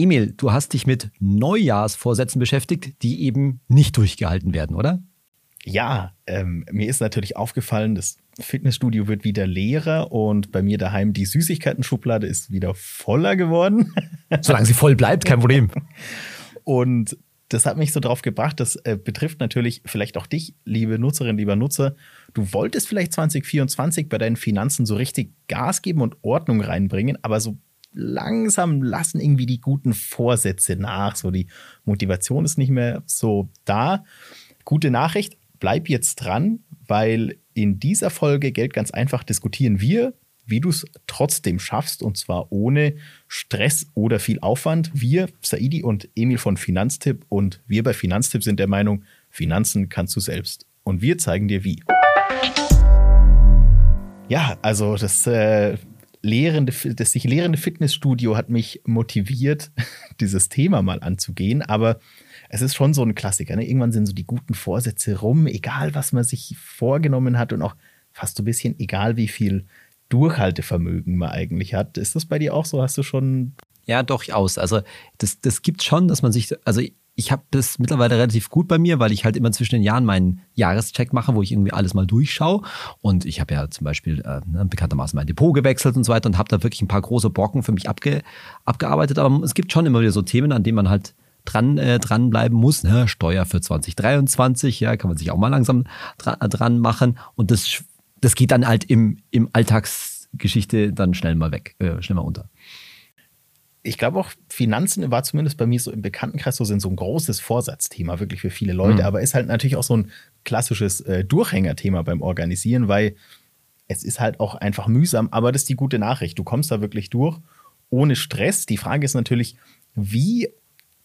Emil, du hast dich mit Neujahrsvorsätzen beschäftigt, die eben nicht durchgehalten werden, oder? Ja, ähm, mir ist natürlich aufgefallen, das Fitnessstudio wird wieder leerer und bei mir daheim die Süßigkeiten-Schublade ist wieder voller geworden. Solange sie voll bleibt, kein Problem. und das hat mich so drauf gebracht, das äh, betrifft natürlich vielleicht auch dich, liebe Nutzerin, lieber Nutzer. Du wolltest vielleicht 2024 bei deinen Finanzen so richtig Gas geben und Ordnung reinbringen, aber so langsam lassen irgendwie die guten Vorsätze nach. So die Motivation ist nicht mehr so da. Gute Nachricht, bleib jetzt dran, weil in dieser Folge Geld ganz einfach diskutieren wir, wie du es trotzdem schaffst und zwar ohne Stress oder viel Aufwand. Wir, Saidi und Emil von Finanztipp und wir bei Finanztipp sind der Meinung, Finanzen kannst du selbst. Und wir zeigen dir wie. Ja, also das, äh, lehrende, das sich lehrende Fitnessstudio hat mich motiviert, dieses Thema mal anzugehen. Aber es ist schon so ein Klassiker. Ne? Irgendwann sind so die guten Vorsätze rum, egal was man sich vorgenommen hat und auch fast so ein bisschen egal, wie viel Durchhaltevermögen man eigentlich hat. Ist das bei dir auch so? Hast du schon. Ja, durchaus. Also, das, das gibt schon, dass man sich, also ich habe das mittlerweile relativ gut bei mir, weil ich halt immer zwischen den Jahren meinen Jahrescheck mache, wo ich irgendwie alles mal durchschaue. Und ich habe ja zum Beispiel äh, ne, bekanntermaßen mein Depot gewechselt und so weiter und habe da wirklich ein paar große Brocken für mich abge, abgearbeitet. Aber es gibt schon immer wieder so Themen, an denen man halt dran äh, dranbleiben muss. Ne? Steuer für 2023, ja, kann man sich auch mal langsam dran, dran machen. Und das das geht dann halt im, im Alltagsgeschichte dann schnell mal weg, äh, schnell mal unter. Ich glaube auch, Finanzen war zumindest bei mir so im Bekanntenkreis so sind so ein großes Vorsatzthema, wirklich für viele Leute, mhm. aber ist halt natürlich auch so ein klassisches äh, Durchhängerthema beim Organisieren, weil es ist halt auch einfach mühsam, aber das ist die gute Nachricht. Du kommst da wirklich durch ohne Stress. Die Frage ist natürlich, wie,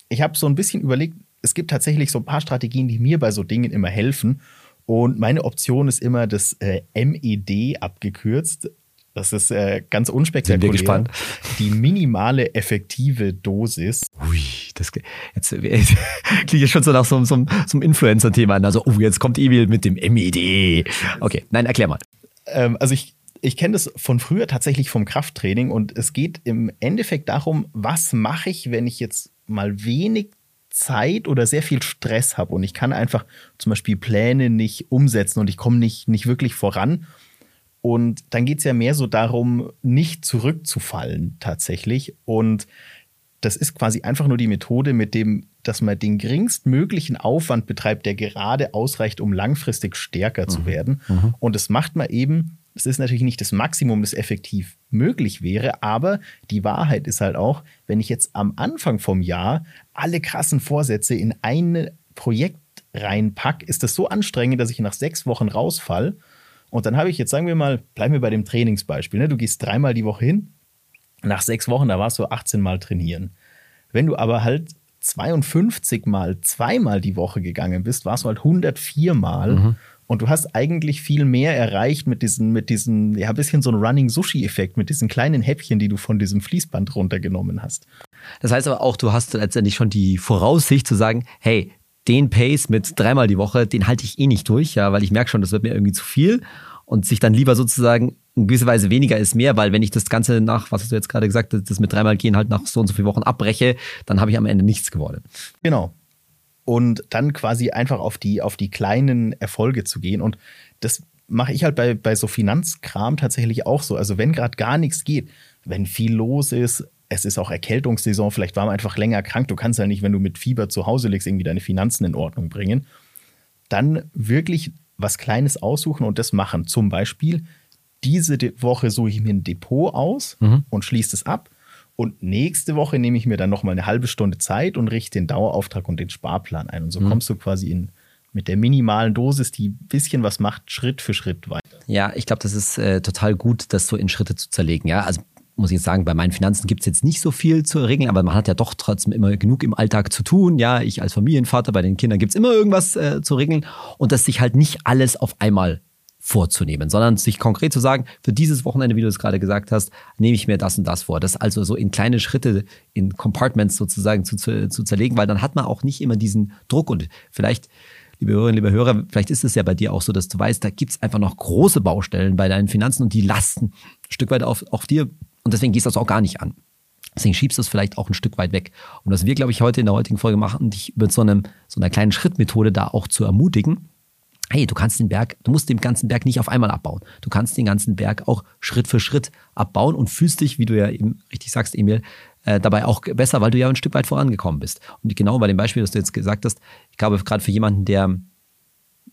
ich habe so ein bisschen überlegt, es gibt tatsächlich so ein paar Strategien, die mir bei so Dingen immer helfen. Und meine Option ist immer das äh, MED abgekürzt. Das ist äh, ganz unspektakulär. Sind wir gespannt. Die minimale effektive Dosis. Ui, das jetzt, jetzt klingt schon so nach so, so, so einem Influencer-Thema an. Also, oh, jetzt kommt Emil mit dem MED. Okay, nein, erklär mal. Ähm, also ich, ich kenne das von früher tatsächlich vom Krafttraining und es geht im Endeffekt darum, was mache ich, wenn ich jetzt mal wenig Zeit oder sehr viel Stress habe und ich kann einfach zum Beispiel Pläne nicht umsetzen und ich komme nicht, nicht wirklich voran. Und dann geht es ja mehr so darum, nicht zurückzufallen tatsächlich. Und das ist quasi einfach nur die Methode, mit dem, dass man den geringstmöglichen Aufwand betreibt, der gerade ausreicht, um langfristig stärker mhm. zu werden. Mhm. Und das macht man eben es ist natürlich nicht das Maximum, das effektiv möglich wäre, aber die Wahrheit ist halt auch, wenn ich jetzt am Anfang vom Jahr alle krassen Vorsätze in ein Projekt reinpacke, ist das so anstrengend, dass ich nach sechs Wochen rausfall. Und dann habe ich jetzt, sagen wir mal, bleiben wir bei dem Trainingsbeispiel. Ne? Du gehst dreimal die Woche hin, nach sechs Wochen, da warst du 18 Mal trainieren. Wenn du aber halt 52 Mal zweimal die Woche gegangen bist, warst du halt 104 Mal. Mhm. Und du hast eigentlich viel mehr erreicht mit diesen, mit diesen, ja, ein bisschen so ein Running Sushi-Effekt, mit diesen kleinen Häppchen, die du von diesem Fließband runtergenommen hast. Das heißt aber auch, du hast letztendlich schon die Voraussicht zu sagen, hey, den Pace mit dreimal die Woche, den halte ich eh nicht durch, ja, weil ich merke schon, das wird mir irgendwie zu viel und sich dann lieber sozusagen in gewisser Weise weniger ist mehr, weil wenn ich das Ganze nach, was hast du jetzt gerade gesagt, das mit dreimal gehen halt nach so und so vielen Wochen abbreche, dann habe ich am Ende nichts geworden. Genau und dann quasi einfach auf die, auf die kleinen Erfolge zu gehen. Und das mache ich halt bei, bei so Finanzkram tatsächlich auch so. Also wenn gerade gar nichts geht, wenn viel los ist, es ist auch Erkältungssaison, vielleicht war man einfach länger krank, du kannst ja nicht, wenn du mit Fieber zu Hause liegst, irgendwie deine Finanzen in Ordnung bringen. Dann wirklich was Kleines aussuchen und das machen. Zum Beispiel, diese Woche suche ich mir ein Depot aus mhm. und schließe es ab. Und nächste Woche nehme ich mir dann nochmal eine halbe Stunde Zeit und richte den Dauerauftrag und den Sparplan ein. Und so mhm. kommst du quasi in, mit der minimalen Dosis, die ein bisschen was macht, Schritt für Schritt weiter. Ja, ich glaube, das ist äh, total gut, das so in Schritte zu zerlegen. Ja, also muss ich jetzt sagen, bei meinen Finanzen gibt es jetzt nicht so viel zu regeln, aber man hat ja doch trotzdem immer genug im Alltag zu tun. Ja, ich als Familienvater, bei den Kindern gibt es immer irgendwas äh, zu regeln und dass sich halt nicht alles auf einmal vorzunehmen, sondern sich konkret zu sagen, für dieses Wochenende, wie du es gerade gesagt hast, nehme ich mir das und das vor. Das also so in kleine Schritte, in Compartments sozusagen zu, zu, zu zerlegen, weil dann hat man auch nicht immer diesen Druck und vielleicht liebe Hörerinnen, liebe Hörer, vielleicht ist es ja bei dir auch so, dass du weißt, da gibt es einfach noch große Baustellen bei deinen Finanzen und die lasten ein Stück weit auf, auf dir und deswegen gehst du das auch gar nicht an. Deswegen schiebst du es vielleicht auch ein Stück weit weg. Und was wir, glaube ich, heute in der heutigen Folge machen, dich mit so, einem, so einer kleinen Schrittmethode da auch zu ermutigen. Hey, du kannst den Berg, du musst den ganzen Berg nicht auf einmal abbauen. Du kannst den ganzen Berg auch Schritt für Schritt abbauen und fühlst dich, wie du ja eben richtig sagst, Emil, äh, dabei auch besser, weil du ja ein Stück weit vorangekommen bist. Und genau bei dem Beispiel, das du jetzt gesagt hast, ich glaube, gerade für jemanden, der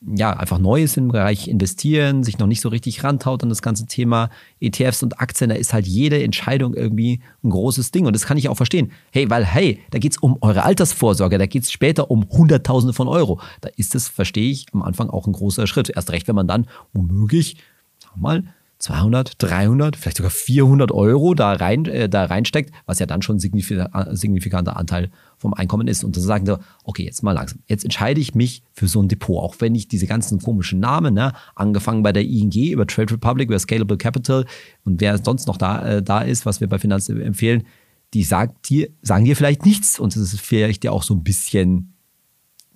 ja, einfach neu ist im Bereich investieren, sich noch nicht so richtig rantaut an das ganze Thema ETFs und Aktien, da ist halt jede Entscheidung irgendwie ein großes Ding. Und das kann ich auch verstehen. Hey, weil, hey, da geht es um eure Altersvorsorge, da geht es später um Hunderttausende von Euro. Da ist das, verstehe ich, am Anfang auch ein großer Schritt. Erst recht, wenn man dann womöglich, sag mal, 200, 300, vielleicht sogar 400 Euro da, rein, äh, da reinsteckt, was ja dann schon ein signifikanter Anteil vom Einkommen ist. Und dann sagen sie, okay, jetzt mal langsam. Jetzt entscheide ich mich für so ein Depot, auch wenn ich diese ganzen komischen Namen, ne, angefangen bei der ING, über Trade Republic, über Scalable Capital und wer sonst noch da, äh, da ist, was wir bei Finanz empfehlen, die sagt dir, sagen dir vielleicht nichts und das ist vielleicht ja auch so ein bisschen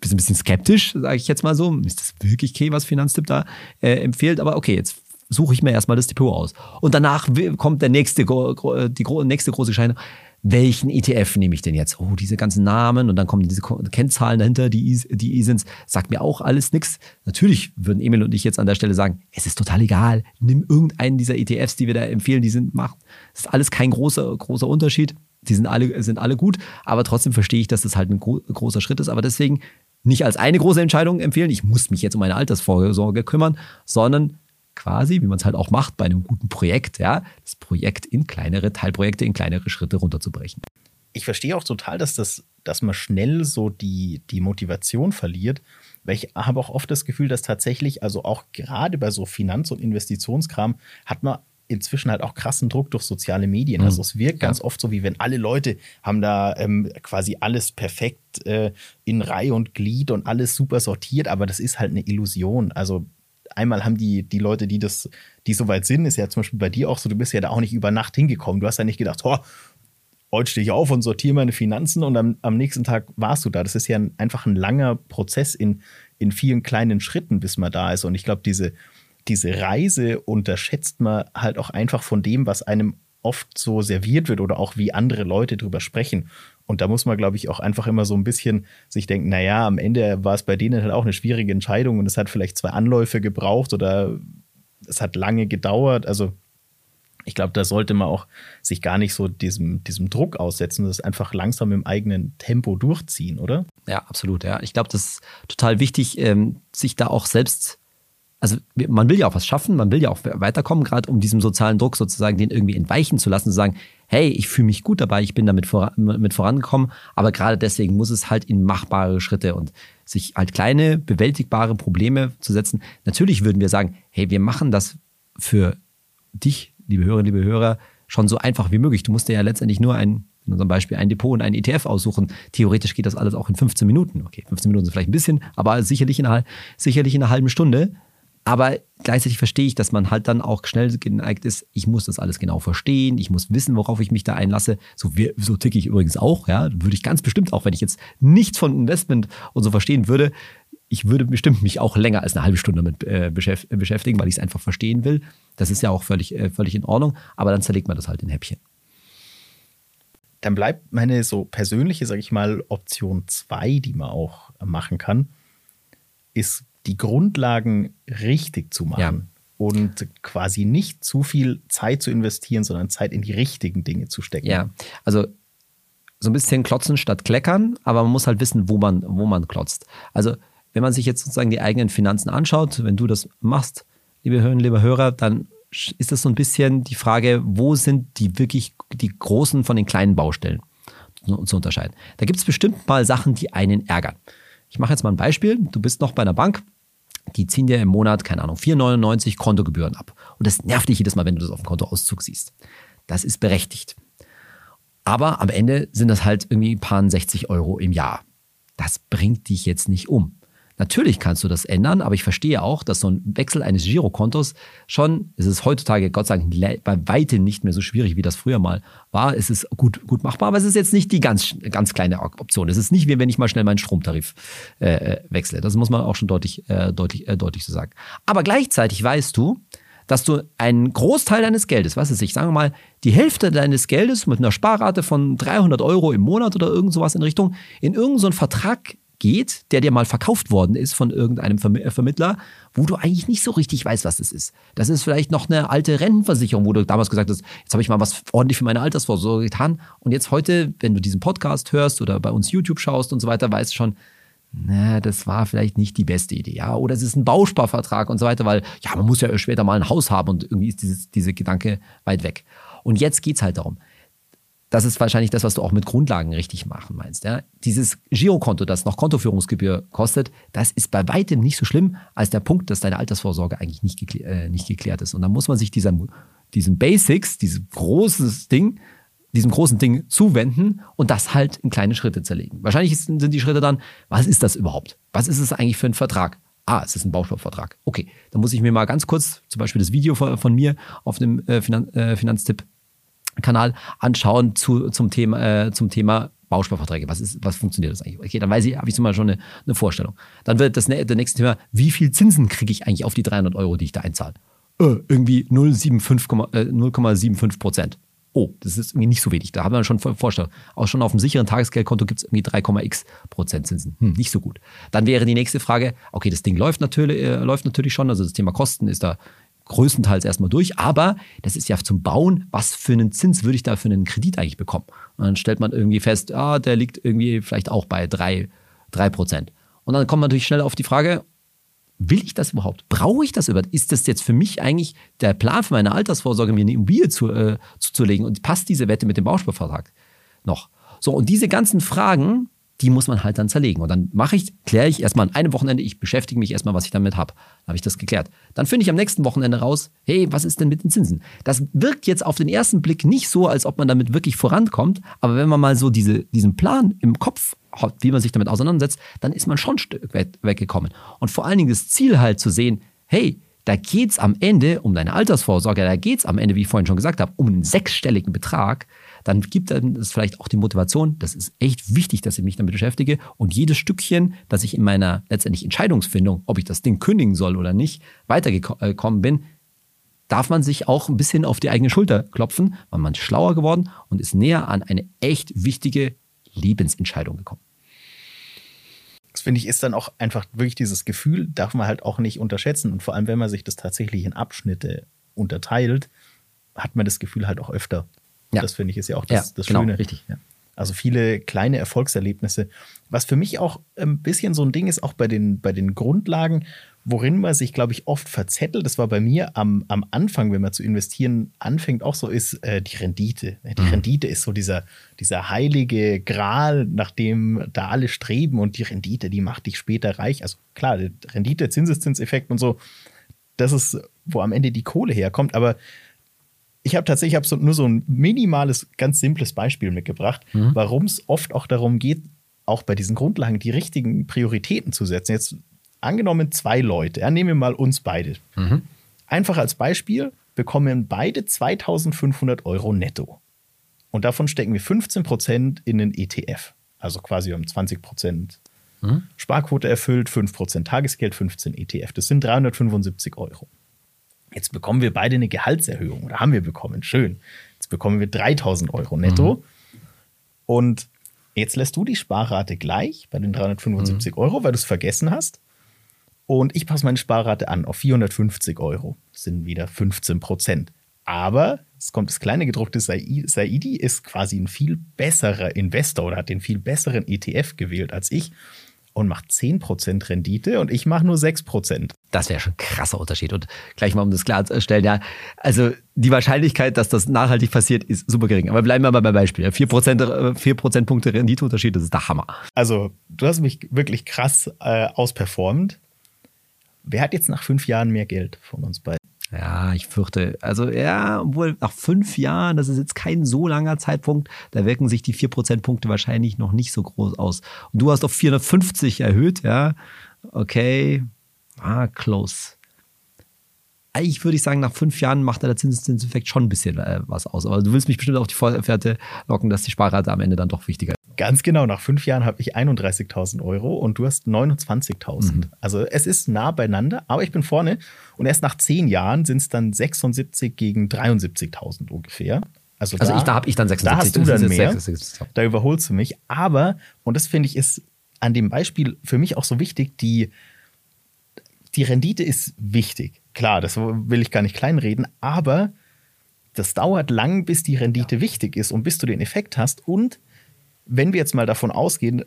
bist ein bisschen skeptisch, sage ich jetzt mal so. Ist das wirklich okay, was Finanztipp da äh, empfiehlt? Aber okay, jetzt suche ich mir erstmal das Depot aus. Und danach kommt der nächste, die nächste große Entscheidung. Welchen ETF nehme ich denn jetzt? Oh, diese ganzen Namen und dann kommen diese Kennzahlen dahinter, die, die ISINs, sagt mir auch alles nichts. Natürlich würden Emil und ich jetzt an der Stelle sagen, es ist total egal, nimm irgendeinen dieser ETFs, die wir da empfehlen, die sind, macht, ist alles kein großer, großer Unterschied. Die sind alle, sind alle gut, aber trotzdem verstehe ich, dass das halt ein großer Schritt ist. Aber deswegen nicht als eine große Entscheidung empfehlen, ich muss mich jetzt um meine Altersvorsorge kümmern, sondern quasi, wie man es halt auch macht bei einem guten Projekt, ja, das Projekt in kleinere Teilprojekte, in kleinere Schritte runterzubrechen. Ich verstehe auch total, dass das, dass man schnell so die, die Motivation verliert, weil ich habe auch oft das Gefühl, dass tatsächlich, also auch gerade bei so Finanz- und Investitionskram, hat man inzwischen halt auch krassen Druck durch soziale Medien. Also es wirkt ganz oft so, wie wenn alle Leute haben da ähm, quasi alles perfekt äh, in Reihe und Glied und alles super sortiert, aber das ist halt eine Illusion. Also einmal haben die, die Leute, die das, die so weit sind, ist ja zum Beispiel bei dir auch so, du bist ja da auch nicht über Nacht hingekommen. Du hast ja nicht gedacht, oh, heute stehe ich auf und sortiere meine Finanzen und am, am nächsten Tag warst du da. Das ist ja ein, einfach ein langer Prozess in, in vielen kleinen Schritten, bis man da ist. Und ich glaube, diese, diese Reise unterschätzt man halt auch einfach von dem, was einem oft so serviert wird oder auch wie andere Leute drüber sprechen. Und da muss man, glaube ich, auch einfach immer so ein bisschen sich denken, naja, am Ende war es bei denen halt auch eine schwierige Entscheidung und es hat vielleicht zwei Anläufe gebraucht oder es hat lange gedauert. Also ich glaube, da sollte man auch sich gar nicht so diesem, diesem Druck aussetzen, das einfach langsam im eigenen Tempo durchziehen, oder? Ja, absolut. Ja. Ich glaube, das ist total wichtig, ähm, sich da auch selbst also man will ja auch was schaffen, man will ja auch weiterkommen, gerade um diesem sozialen Druck sozusagen den irgendwie entweichen zu lassen, zu sagen, hey, ich fühle mich gut dabei, ich bin damit voran, mit vorangekommen, aber gerade deswegen muss es halt in machbare Schritte und sich halt kleine, bewältigbare Probleme zu setzen. Natürlich würden wir sagen, hey, wir machen das für dich, liebe Hörerinnen, liebe Hörer, schon so einfach wie möglich. Du musst dir ja letztendlich nur ein, in unserem Beispiel, ein Depot und ein ETF aussuchen. Theoretisch geht das alles auch in 15 Minuten. Okay, 15 Minuten sind vielleicht ein bisschen, aber sicherlich in einer, sicherlich in einer halben Stunde. Aber gleichzeitig verstehe ich, dass man halt dann auch schnell geneigt ist, ich muss das alles genau verstehen, ich muss wissen, worauf ich mich da einlasse. So, so ticke ich übrigens auch, ja. Würde ich ganz bestimmt auch, wenn ich jetzt nichts von Investment und so verstehen würde, ich würde bestimmt mich auch länger als eine halbe Stunde damit äh, beschäftigen, weil ich es einfach verstehen will. Das ist ja auch völlig, äh, völlig in Ordnung, aber dann zerlegt man das halt in Häppchen. Dann bleibt meine so persönliche, sage ich mal, Option 2, die man auch machen kann, ist die Grundlagen richtig zu machen. Ja. Und quasi nicht zu viel Zeit zu investieren, sondern Zeit in die richtigen Dinge zu stecken. Ja, also so ein bisschen klotzen statt kleckern, aber man muss halt wissen, wo man, wo man klotzt. Also, wenn man sich jetzt sozusagen die eigenen Finanzen anschaut, wenn du das machst, liebe Hörerinnen, liebe Hörer, dann ist das so ein bisschen die Frage, wo sind die wirklich die großen von den kleinen Baustellen zu unterscheiden. Da gibt es bestimmt mal Sachen, die einen ärgern. Ich mache jetzt mal ein Beispiel. Du bist noch bei einer Bank die ziehen dir im Monat, keine Ahnung, 4,99 Kontogebühren ab. Und das nervt dich jedes Mal, wenn du das auf dem Kontoauszug siehst. Das ist berechtigt. Aber am Ende sind das halt irgendwie ein paar 60 Euro im Jahr. Das bringt dich jetzt nicht um. Natürlich kannst du das ändern, aber ich verstehe auch, dass so ein Wechsel eines Girokontos schon, es ist heutzutage Gott sei Dank bei weitem nicht mehr so schwierig, wie das früher mal war. Es ist gut, gut machbar, aber es ist jetzt nicht die ganz, ganz kleine Option. Es ist nicht wie wenn ich mal schnell meinen Stromtarif äh, äh, wechsle. Das muss man auch schon deutlich, äh, deutlich, äh, deutlich so sagen. Aber gleichzeitig weißt du, dass du einen Großteil deines Geldes, was ist ich, sagen wir mal, die Hälfte deines Geldes mit einer Sparrate von 300 Euro im Monat oder irgend sowas in Richtung, in irgendeinen so Vertrag geht, der dir mal verkauft worden ist von irgendeinem äh, Vermittler, wo du eigentlich nicht so richtig weißt, was das ist. Das ist vielleicht noch eine alte Rentenversicherung, wo du damals gesagt hast, jetzt habe ich mal was ordentlich für meine Altersvorsorge getan und jetzt heute, wenn du diesen Podcast hörst oder bei uns YouTube schaust und so weiter, weißt du schon, na, das war vielleicht nicht die beste Idee, ja. Oder es ist ein Bausparvertrag und so weiter, weil, ja, man muss ja später mal ein Haus haben und irgendwie ist dieses, diese Gedanke weit weg. Und jetzt geht es halt darum. Das ist wahrscheinlich das, was du auch mit Grundlagen richtig machen meinst. Ja? Dieses Girokonto, das noch Kontoführungsgebühr kostet, das ist bei weitem nicht so schlimm als der Punkt, dass deine Altersvorsorge eigentlich nicht, geklärt, äh, nicht geklärt ist. Und dann muss man sich diesem, diesem Basics, diesem großes Ding, diesem großen Ding zuwenden und das halt in kleine Schritte zerlegen. Wahrscheinlich sind die Schritte dann, was ist das überhaupt? Was ist es eigentlich für ein Vertrag? Ah, es ist ein Bausparvertrag. Okay, dann muss ich mir mal ganz kurz zum Beispiel das Video von, von mir auf dem äh, Finan äh, Finanztipp-Kanal anschauen zu, zum Thema, äh, zum Thema Bausparverträge. Was, ist, was funktioniert das eigentlich? Okay, dann weiß ich, habe ich zum Beispiel schon eine, eine Vorstellung. Dann wird das der nächste Thema, wie viel Zinsen kriege ich eigentlich auf die 300 Euro, die ich da einzahle? Äh, irgendwie 0,75 äh, Prozent oh, das ist irgendwie nicht so wenig. Da haben wir schon Vorstellung. Auch schon auf dem sicheren Tagesgeldkonto gibt es irgendwie 3,x Prozent Zinsen. Hm, nicht so gut. Dann wäre die nächste Frage, okay, das Ding läuft natürlich, äh, läuft natürlich schon, also das Thema Kosten ist da größtenteils erstmal durch, aber das ist ja zum Bauen, was für einen Zins würde ich da für einen Kredit eigentlich bekommen? Und dann stellt man irgendwie fest, ah, der liegt irgendwie vielleicht auch bei 3, 3 Prozent. Und dann kommt man natürlich schnell auf die Frage, will ich das überhaupt? Brauche ich das überhaupt? Ist das jetzt für mich eigentlich der Plan für meine Altersvorsorge, mir eine Immobilie zu, äh, zuzulegen? Und passt diese Wette mit dem Bausparvertrag noch? So, und diese ganzen Fragen, die muss man halt dann zerlegen. Und dann mache ich, kläre ich erstmal an einem Wochenende, ich beschäftige mich erstmal, was ich damit habe. Dann habe ich das geklärt. Dann finde ich am nächsten Wochenende raus, hey, was ist denn mit den Zinsen? Das wirkt jetzt auf den ersten Blick nicht so, als ob man damit wirklich vorankommt. Aber wenn man mal so diese, diesen Plan im Kopf hat, wie man sich damit auseinandersetzt, dann ist man schon ein Stück weggekommen. Und vor allen Dingen das Ziel halt zu sehen, hey, da geht es am Ende um deine Altersvorsorge, da geht es am Ende, wie ich vorhin schon gesagt habe, um einen sechsstelligen Betrag dann gibt es vielleicht auch die Motivation, das ist echt wichtig, dass ich mich damit beschäftige und jedes Stückchen, dass ich in meiner letztendlich Entscheidungsfindung, ob ich das Ding kündigen soll oder nicht, weitergekommen bin, darf man sich auch ein bisschen auf die eigene Schulter klopfen, weil man ist schlauer geworden und ist näher an eine echt wichtige Lebensentscheidung gekommen. Das finde ich ist dann auch einfach wirklich dieses Gefühl, darf man halt auch nicht unterschätzen. Und vor allem, wenn man sich das tatsächlich in Abschnitte unterteilt, hat man das Gefühl halt auch öfter. Ja. Das finde ich ist ja auch das, ja, das genau, Schöne. Richtig, ja. Also viele kleine Erfolgserlebnisse. Was für mich auch ein bisschen so ein Ding ist, auch bei den, bei den Grundlagen, worin man sich, glaube ich, oft verzettelt. Das war bei mir am, am Anfang, wenn man zu investieren anfängt, auch so ist äh, die Rendite. Die mhm. Rendite ist so dieser, dieser heilige Gral, nach dem da alle streben und die Rendite, die macht dich später reich. Also klar, Rendite, Zinseszinseffekt und so, das ist, wo am Ende die Kohle herkommt. Aber ich habe tatsächlich hab so, nur so ein minimales, ganz simples Beispiel mitgebracht, mhm. warum es oft auch darum geht, auch bei diesen Grundlagen die richtigen Prioritäten zu setzen. Jetzt angenommen zwei Leute, ja, nehmen wir mal uns beide. Mhm. Einfach als Beispiel bekommen beide 2500 Euro netto. Und davon stecken wir 15 Prozent in den ETF. Also quasi um 20 Prozent mhm. Sparquote erfüllt, 5 Prozent Tagesgeld, 15 ETF. Das sind 375 Euro. Jetzt bekommen wir beide eine Gehaltserhöhung oder haben wir bekommen. Schön. Jetzt bekommen wir 3000 Euro netto. Mhm. Und jetzt lässt du die Sparrate gleich bei den 375 mhm. Euro, weil du es vergessen hast. Und ich passe meine Sparrate an auf 450 Euro. Das sind wieder 15 Prozent. Aber es kommt das kleine gedruckte Saidi ist quasi ein viel besserer Investor oder hat den viel besseren ETF gewählt als ich und macht 10% Rendite und ich mache nur 6%. Das wäre schon ein krasser Unterschied. Und gleich mal, um das klarzustellen, ja, also die Wahrscheinlichkeit, dass das nachhaltig passiert, ist super gering. Aber bleiben wir mal beim Beispiel. 4%, 4 Prozentpunkte Renditeunterschied, das ist der Hammer. Also, du hast mich wirklich krass äh, ausperformt. Wer hat jetzt nach fünf Jahren mehr Geld von uns beiden? Ja, ich fürchte, also ja, obwohl nach fünf Jahren, das ist jetzt kein so langer Zeitpunkt, da wirken sich die vier Prozentpunkte wahrscheinlich noch nicht so groß aus. Und du hast auf 450 erhöht, ja. Okay, ah, close. Eigentlich würde ich sagen, nach fünf Jahren macht der Zinseszinseffekt schon ein bisschen äh, was aus. Aber du willst mich bestimmt auf die Fährte locken, dass die Sparrate am Ende dann doch wichtiger ist. Ganz genau, nach fünf Jahren habe ich 31.000 Euro und du hast 29.000. Mhm. Also es ist nah beieinander, aber ich bin vorne und erst nach zehn Jahren sind es dann 76 gegen 73.000 ungefähr. Also, also da, ich, da habe ich dann 76. Da hast du dann mehr, 76. da überholst du mich. Aber, und das finde ich ist an dem Beispiel für mich auch so wichtig, die, die Rendite ist wichtig. Klar, das will ich gar nicht kleinreden, aber das dauert lang, bis die Rendite ja. wichtig ist und bis du den Effekt hast. Und wenn wir jetzt mal davon ausgehen,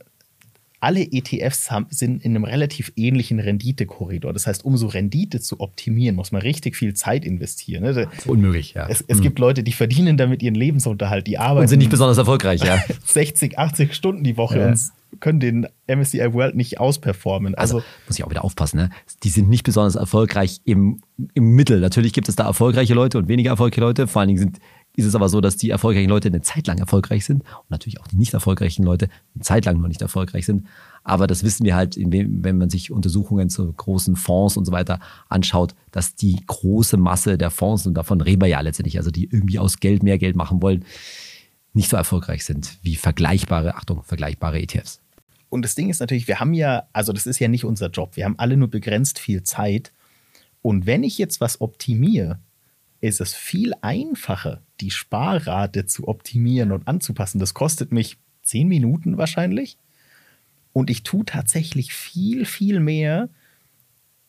alle ETFs haben, sind in einem relativ ähnlichen Renditekorridor. Das heißt, um so Rendite zu optimieren, muss man richtig viel Zeit investieren. Ne? Unmöglich, ja. Es, es mhm. gibt Leute, die verdienen damit ihren Lebensunterhalt, die arbeiten. Und sind nicht besonders erfolgreich, ja. 60, 80 Stunden die Woche ja. und können den MSCI World nicht ausperformen. Also, also, muss ich auch wieder aufpassen, ne? Die sind nicht besonders erfolgreich im, im Mittel. Natürlich gibt es da erfolgreiche Leute und weniger erfolgreiche Leute. Vor allen Dingen sind, ist es aber so, dass die erfolgreichen Leute eine Zeit lang erfolgreich sind und natürlich auch die nicht erfolgreichen Leute eine Zeit lang noch nicht erfolgreich sind. Aber das wissen wir halt, wenn man sich Untersuchungen zu großen Fonds und so weiter anschaut, dass die große Masse der Fonds, und davon reden wir ja letztendlich, also die irgendwie aus Geld mehr Geld machen wollen, nicht so erfolgreich sind wie vergleichbare, Achtung, vergleichbare ETFs. Und das Ding ist natürlich, wir haben ja, also das ist ja nicht unser Job, wir haben alle nur begrenzt viel Zeit. Und wenn ich jetzt was optimiere, ist es viel einfacher, die Sparrate zu optimieren und anzupassen. Das kostet mich zehn Minuten wahrscheinlich. Und ich tue tatsächlich viel, viel mehr,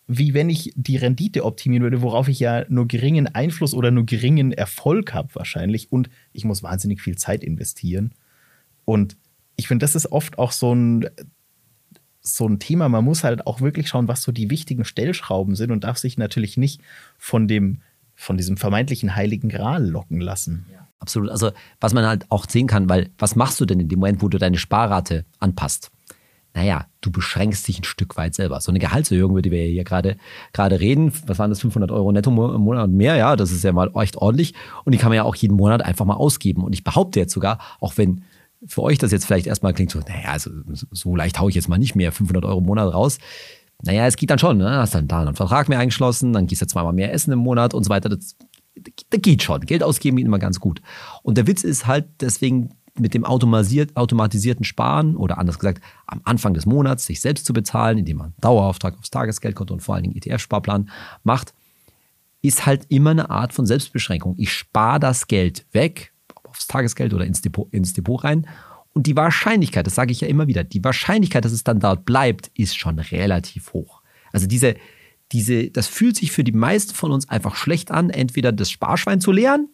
wie wenn ich die Rendite optimieren würde, worauf ich ja nur geringen Einfluss oder nur geringen Erfolg habe wahrscheinlich. Und ich muss wahnsinnig viel Zeit investieren. Und ich finde, das ist oft auch so ein, so ein Thema. Man muss halt auch wirklich schauen, was so die wichtigen Stellschrauben sind und darf sich natürlich nicht von dem, von diesem vermeintlichen heiligen Gral locken lassen. Ja. Absolut. Also, was man halt auch sehen kann, weil was machst du denn in dem Moment, wo du deine Sparrate anpasst? naja, du beschränkst dich ein Stück weit selber. So eine Gehaltserhöhung, über die wir hier gerade, gerade reden, was waren das, 500 Euro netto im Monat und mehr, ja, das ist ja mal echt ordentlich. Und die kann man ja auch jeden Monat einfach mal ausgeben. Und ich behaupte jetzt sogar, auch wenn für euch das jetzt vielleicht erstmal klingt so, naja, also so leicht haue ich jetzt mal nicht mehr 500 Euro im Monat raus. Naja, es geht dann schon, ne? Hast dann da einen Vertrag mehr eingeschlossen, dann gehst du zweimal mehr essen im Monat und so weiter. Das, das geht schon. Geld ausgeben geht immer ganz gut. Und der Witz ist halt, deswegen mit dem automatisiert, automatisierten Sparen oder anders gesagt, am Anfang des Monats sich selbst zu bezahlen, indem man Dauerauftrag aufs Tagesgeldkonto und vor allen Dingen ETF-Sparplan macht, ist halt immer eine Art von Selbstbeschränkung. Ich spare das Geld weg, aufs Tagesgeld oder ins Depot, ins Depot rein. Und die Wahrscheinlichkeit, das sage ich ja immer wieder, die Wahrscheinlichkeit, dass es dann dort bleibt, ist schon relativ hoch. Also diese, diese, das fühlt sich für die meisten von uns einfach schlecht an, entweder das Sparschwein zu leeren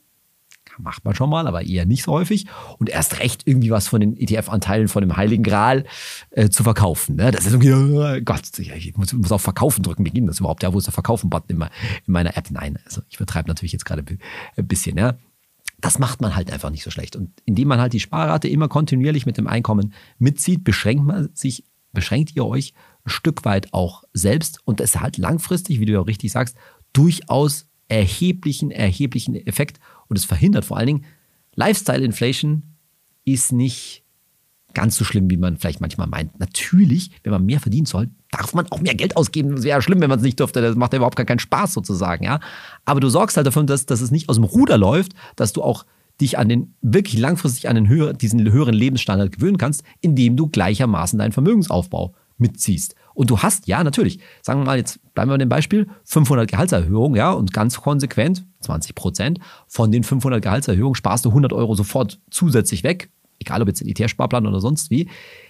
macht man schon mal, aber eher nicht so häufig. Und erst recht irgendwie was von den ETF-Anteilen von dem Heiligen Gral äh, zu verkaufen. Ne? Das ist irgendwie, oh Gott, ich muss, muss auf Verkaufen drücken. Wie geht das überhaupt? Ja, wo ist der Verkaufen-Button in, in, meiner App? Nein, also ich betreibe natürlich jetzt gerade ein bisschen. Ja? Das macht man halt einfach nicht so schlecht. Und indem man halt die Sparrate immer kontinuierlich mit dem Einkommen mitzieht, beschränkt man sich, beschränkt ihr euch ein Stück weit auch selbst. Und ist halt langfristig, wie du ja auch richtig sagst, durchaus erheblichen, erheblichen Effekt und es verhindert vor allen Dingen, Lifestyle Inflation ist nicht ganz so schlimm, wie man vielleicht manchmal meint. Natürlich, wenn man mehr verdienen soll, darf man auch mehr Geld ausgeben. Das wäre ja schlimm, wenn man es nicht dürfte. Das macht ja überhaupt gar keinen Spaß sozusagen, ja. Aber du sorgst halt dafür, dass, dass es nicht aus dem Ruder läuft, dass du auch dich an den, wirklich langfristig an den höher, diesen höheren Lebensstandard gewöhnen kannst, indem du gleichermaßen deinen Vermögensaufbau mitziehst. Und du hast, ja, natürlich, sagen wir mal, jetzt bleiben wir bei dem Beispiel, 500 Gehaltserhöhungen, ja, und ganz konsequent, 20 Prozent von den 500 Gehaltserhöhungen sparst du 100 Euro sofort zusätzlich weg, egal ob jetzt in ETF-Sparplan oder sonst wie.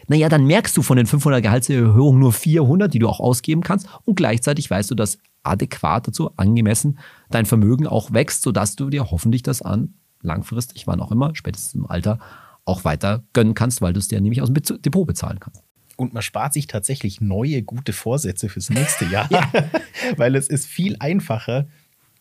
Naja, dann merkst du von den 500 Gehaltserhöhungen nur 400, die du auch ausgeben kannst und gleichzeitig weißt du, dass adäquat dazu angemessen dein Vermögen auch wächst, sodass du dir hoffentlich das an langfristig, wann auch immer, spätestens im Alter, auch weiter gönnen kannst, weil du es dir nämlich aus dem Depot bezahlen kannst und man spart sich tatsächlich neue gute Vorsätze fürs nächste Jahr, ja. weil es ist viel einfacher,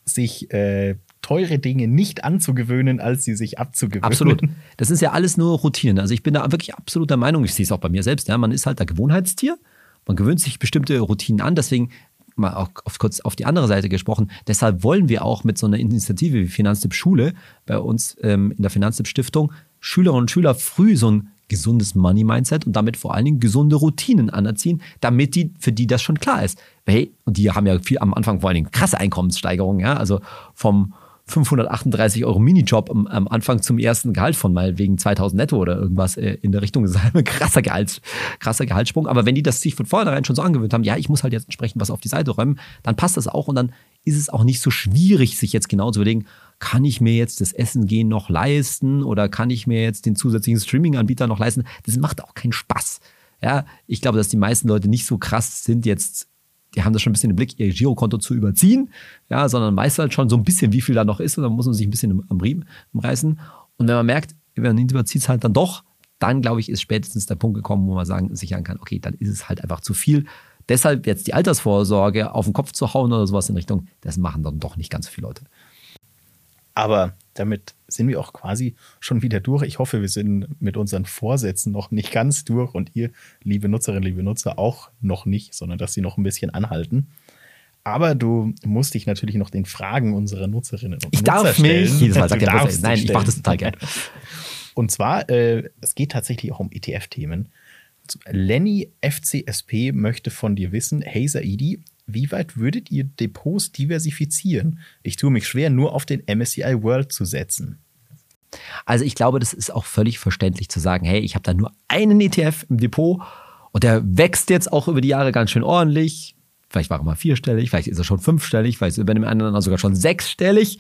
sich äh, teure Dinge nicht anzugewöhnen, als sie sich abzugewöhnen. Absolut. Das ist ja alles nur Routinen. Also ich bin da wirklich absolut der Meinung, ich sehe es auch bei mir selbst, ja, man ist halt der Gewohnheitstier, man gewöhnt sich bestimmte Routinen an, deswegen mal auch auf, kurz auf die andere Seite gesprochen. Deshalb wollen wir auch mit so einer Initiative wie Finanztipp Schule bei uns ähm, in der Finanztipp Stiftung Schülerinnen und Schüler früh so ein gesundes Money-Mindset und damit vor allen Dingen gesunde Routinen anerziehen, damit die, für die das schon klar ist. Hey, und die haben ja viel am Anfang vor allen Dingen krasse Einkommenssteigerungen, ja, also vom, 538 Euro Minijob am, am Anfang zum ersten Gehalt von mal wegen 2000 netto oder irgendwas äh, in der Richtung. Das ist ein krasser, Gehalts, krasser Gehaltssprung. Aber wenn die das sich von vornherein schon so angewöhnt haben, ja, ich muss halt jetzt entsprechend was auf die Seite räumen, dann passt das auch und dann ist es auch nicht so schwierig, sich jetzt genau zu überlegen, kann ich mir jetzt das Essen gehen noch leisten oder kann ich mir jetzt den zusätzlichen Streaming-Anbieter noch leisten? Das macht auch keinen Spaß. Ja, ich glaube, dass die meisten Leute nicht so krass sind jetzt die haben das schon ein bisschen im Blick, ihr Girokonto zu überziehen, ja, sondern weiß halt schon so ein bisschen, wie viel da noch ist und dann muss man sich ein bisschen am Riemen reißen. Und wenn man merkt, wenn man überzieht es halt dann doch, dann glaube ich, ist spätestens der Punkt gekommen, wo man sagen, sich sagen kann, okay, dann ist es halt einfach zu viel. Deshalb jetzt die Altersvorsorge auf den Kopf zu hauen oder sowas in Richtung, das machen dann doch nicht ganz viele Leute. Aber damit sind wir auch quasi schon wieder durch. Ich hoffe, wir sind mit unseren Vorsätzen noch nicht ganz durch und ihr, liebe Nutzerinnen, liebe Nutzer, auch noch nicht, sondern dass sie noch ein bisschen anhalten. Aber du musst dich natürlich noch den Fragen unserer Nutzerinnen und ich Nutzer darf stellen. mich jedes Mal sagen, darfst nein, ich mache das total gerne. Und zwar, äh, es geht tatsächlich auch um ETF-Themen. Lenny FCSP möchte von dir wissen, hey Saidi, wie weit würdet ihr Depots diversifizieren? Ich tue mich schwer, nur auf den MSCI World zu setzen. Also ich glaube, das ist auch völlig verständlich zu sagen, hey, ich habe da nur einen ETF im Depot und der wächst jetzt auch über die Jahre ganz schön ordentlich. Vielleicht war er mal vierstellig, vielleicht ist er schon fünfstellig, vielleicht ist er bei dem anderen sogar schon sechsstellig.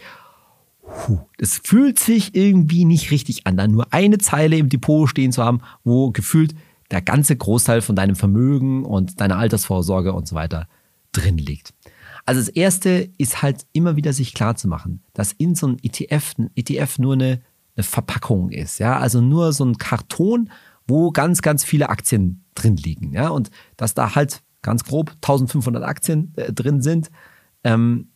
Puh, das fühlt sich irgendwie nicht richtig an, da nur eine Zeile im Depot stehen zu haben, wo gefühlt der ganze Großteil von deinem Vermögen und deiner Altersvorsorge und so weiter drin liegt. Also das erste ist halt immer wieder sich klar zu machen, dass in so einem ETF, ein ETF nur eine, eine Verpackung ist, ja, also nur so ein Karton, wo ganz, ganz viele Aktien drin liegen, ja, und dass da halt ganz grob 1500 Aktien äh, drin sind, ähm,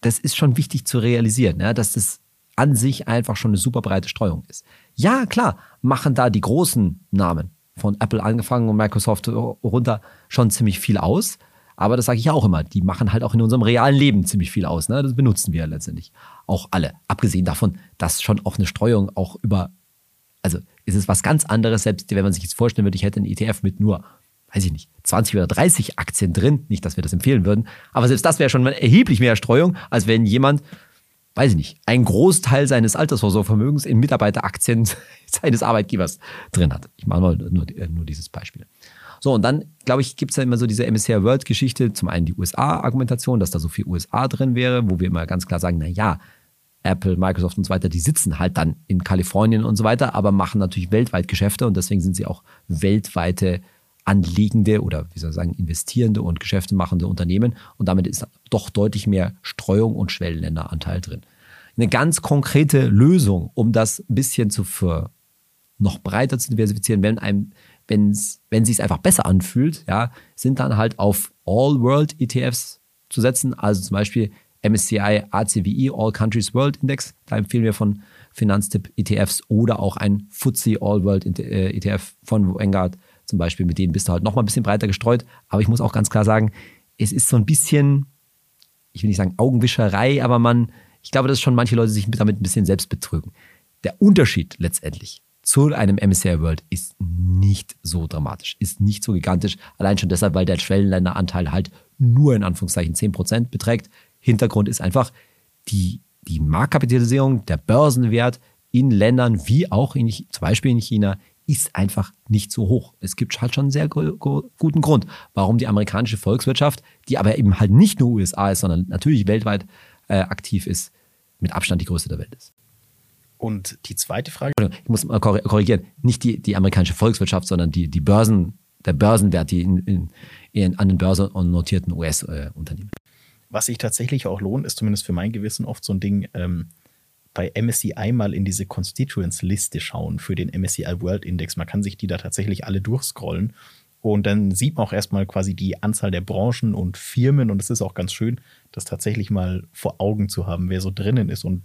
das ist schon wichtig zu realisieren, ja, dass das an sich einfach schon eine super breite Streuung ist. Ja, klar, machen da die großen Namen von Apple angefangen und Microsoft runter schon ziemlich viel aus. Aber das sage ich ja auch immer, die machen halt auch in unserem realen Leben ziemlich viel aus. Ne? Das benutzen wir letztendlich auch alle. Abgesehen davon, dass schon auch eine Streuung auch über, also ist es was ganz anderes, selbst wenn man sich jetzt vorstellen würde, ich hätte einen ETF mit nur, weiß ich nicht, 20 oder 30 Aktien drin. Nicht, dass wir das empfehlen würden, aber selbst das wäre schon erheblich mehr Streuung, als wenn jemand, weiß ich nicht, einen Großteil seines Altersvorsorgevermögens in Mitarbeiteraktien seines Arbeitgebers drin hat. Ich mache mal nur, nur dieses Beispiel. So, und dann, glaube ich, gibt es ja immer so diese MSCI World-Geschichte. Zum einen die USA-Argumentation, dass da so viel USA drin wäre, wo wir immer ganz klar sagen, na ja, Apple, Microsoft und so weiter, die sitzen halt dann in Kalifornien und so weiter, aber machen natürlich weltweit Geschäfte und deswegen sind sie auch weltweite anlegende oder wie soll ich sagen, investierende und Geschäfte machende Unternehmen und damit ist doch deutlich mehr Streuung und Schwellenländeranteil drin. Eine ganz konkrete Lösung, um das ein bisschen zu für noch breiter zu diversifizieren, wenn einem wenn's, wenn es sich einfach besser anfühlt, ja, sind dann halt auf All-World-ETFs zu setzen, also zum Beispiel MSCI ACWI All Countries World Index, da empfehlen wir von Finanztipp ETFs oder auch ein FTSE All World ETF von Vanguard. Zum Beispiel, mit denen bist du halt nochmal ein bisschen breiter gestreut, aber ich muss auch ganz klar sagen, es ist so ein bisschen, ich will nicht sagen Augenwischerei, aber man, ich glaube, dass schon manche Leute sich damit ein bisschen selbst betrügen. Der Unterschied letztendlich zu einem MSCI World ist nicht so dramatisch, ist nicht so gigantisch. Allein schon deshalb, weil der Schwellenländeranteil halt nur in Anführungszeichen 10% beträgt. Hintergrund ist einfach die, die Marktkapitalisierung, der Börsenwert in Ländern wie auch in, zum Beispiel in China ist einfach nicht so hoch. Es gibt halt schon einen sehr guten Grund, warum die amerikanische Volkswirtschaft, die aber eben halt nicht nur USA ist, sondern natürlich weltweit äh, aktiv ist, mit Abstand die größte der Welt ist. Und die zweite Frage. Ich muss mal korrigieren. Nicht die, die amerikanische Volkswirtschaft, sondern die, die Börsen, der Börsenwert, die in, in, in an den Börsen notierten US-Unternehmen. Was sich tatsächlich auch lohnt, ist zumindest für mein Gewissen oft so ein Ding, ähm, bei MSCI mal in diese Constituents-Liste schauen für den MSCI World Index. Man kann sich die da tatsächlich alle durchscrollen. Und dann sieht man auch erstmal quasi die Anzahl der Branchen und Firmen. Und es ist auch ganz schön, das tatsächlich mal vor Augen zu haben, wer so drinnen ist. Und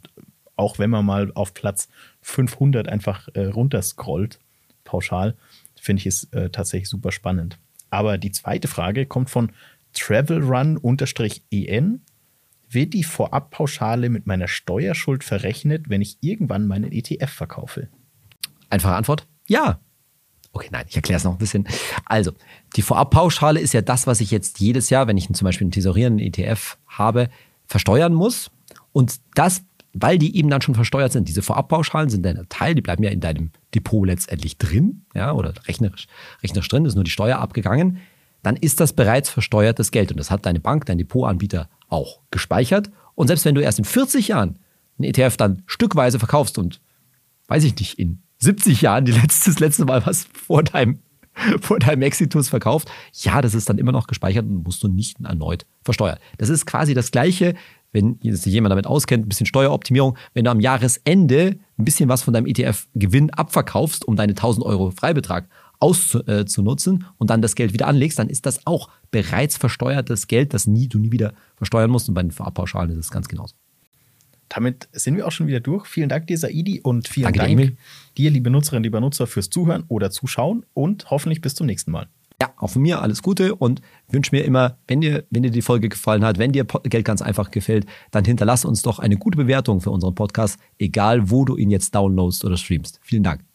auch wenn man mal auf Platz 500 einfach äh, runterscrollt, pauschal, finde ich es äh, tatsächlich super spannend. Aber die zweite Frage kommt von travelrun-en. Wird die Vorabpauschale mit meiner Steuerschuld verrechnet, wenn ich irgendwann meinen ETF verkaufe? Einfache Antwort: Ja. Okay, nein, ich erkläre es noch ein bisschen. Also, die Vorabpauschale ist ja das, was ich jetzt jedes Jahr, wenn ich zum Beispiel einen tesorierenden ETF habe, versteuern muss. Und das, weil die eben dann schon versteuert sind, diese Vorabpauschalen sind dann Teil, die bleiben ja in deinem Depot letztendlich drin, ja, oder rechnerisch, rechnerisch drin, ist nur die Steuer abgegangen, dann ist das bereits versteuertes Geld. Und das hat deine Bank, dein Depotanbieter auch gespeichert. Und selbst wenn du erst in 40 Jahren einen ETF dann stückweise verkaufst und, weiß ich nicht, in 70 Jahren die letzte, das letzte Mal was vor deinem, vor deinem Exitus verkauft, ja, das ist dann immer noch gespeichert und musst du nicht erneut versteuern. Das ist quasi das Gleiche, wenn sich jemand damit auskennt, ein bisschen Steueroptimierung, wenn du am Jahresende ein bisschen was von deinem ETF-Gewinn abverkaufst, um deine 1000 Euro Freibetrag auszunutzen und dann das Geld wieder anlegst, dann ist das auch bereits versteuertes Geld, das nie, du nie wieder versteuern musst. Und bei den Vorabpauschalen ist es ganz genauso. Damit sind wir auch schon wieder durch. Vielen Dank dir, Saidi, und vielen Danke Dank dir, liebe Nutzerinnen, lieber Nutzer, fürs Zuhören oder Zuschauen und hoffentlich bis zum nächsten Mal. Ja, auch von mir alles Gute und wünsche mir immer, wenn dir, wenn dir die Folge gefallen hat, wenn dir Geld ganz einfach gefällt, dann hinterlass uns doch eine gute Bewertung für unseren Podcast, egal wo du ihn jetzt downloadst oder streamst. Vielen Dank.